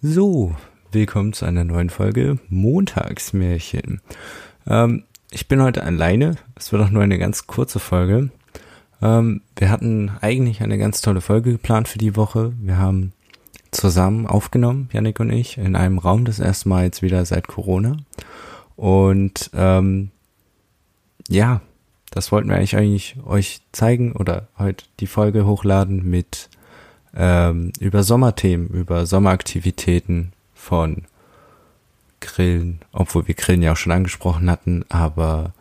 So, willkommen zu einer neuen Folge Montagsmärchen. Ähm, ich bin heute alleine. Es wird auch nur eine ganz kurze Folge. Ähm, wir hatten eigentlich eine ganz tolle Folge geplant für die Woche. Wir haben zusammen aufgenommen, Yannick und ich, in einem Raum das erste Mal jetzt wieder seit Corona. Und ähm, ja, das wollten wir eigentlich, eigentlich euch zeigen oder heute die Folge hochladen mit ähm, über Sommerthemen, über Sommeraktivitäten von Grillen, obwohl wir Grillen ja auch schon angesprochen hatten, aber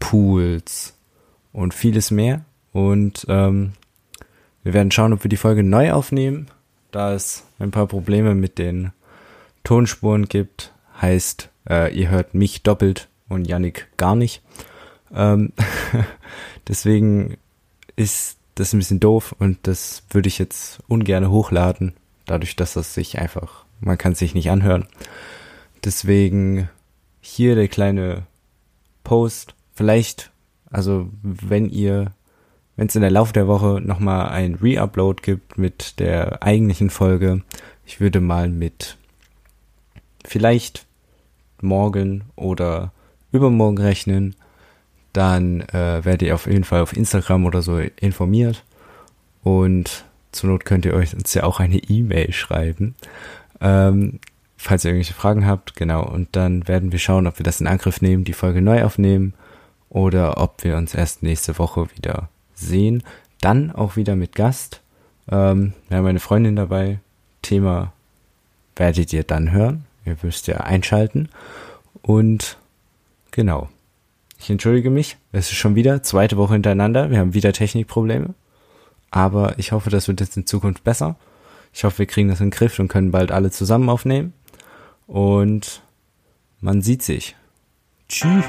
Pools und vieles mehr. Und ähm, wir werden schauen, ob wir die Folge neu aufnehmen, da es ein paar Probleme mit den Tonspuren gibt. Heißt, äh, ihr hört mich doppelt und Yannick gar nicht. Ähm deswegen ist das ist ein bisschen doof und das würde ich jetzt ungern hochladen, dadurch, dass das sich einfach, man kann sich nicht anhören. Deswegen hier der kleine Post. Vielleicht, also wenn ihr, wenn es in der Laufe der Woche nochmal ein Re-Upload gibt mit der eigentlichen Folge, ich würde mal mit vielleicht morgen oder übermorgen rechnen dann äh, werdet ihr auf jeden Fall auf Instagram oder so informiert. Und zur Not könnt ihr euch uns ja auch eine E-Mail schreiben. Ähm, falls ihr irgendwelche Fragen habt, genau. Und dann werden wir schauen, ob wir das in Angriff nehmen, die Folge neu aufnehmen oder ob wir uns erst nächste Woche wieder sehen. Dann auch wieder mit Gast. Ähm, wir haben eine Freundin dabei. Thema werdet ihr dann hören. Ihr müsst ja einschalten. Und genau. Ich entschuldige mich. Es ist schon wieder zweite Woche hintereinander. Wir haben wieder Technikprobleme. Aber ich hoffe, das wird jetzt in Zukunft besser. Ich hoffe, wir kriegen das in den Griff und können bald alle zusammen aufnehmen. Und man sieht sich. Tschüss.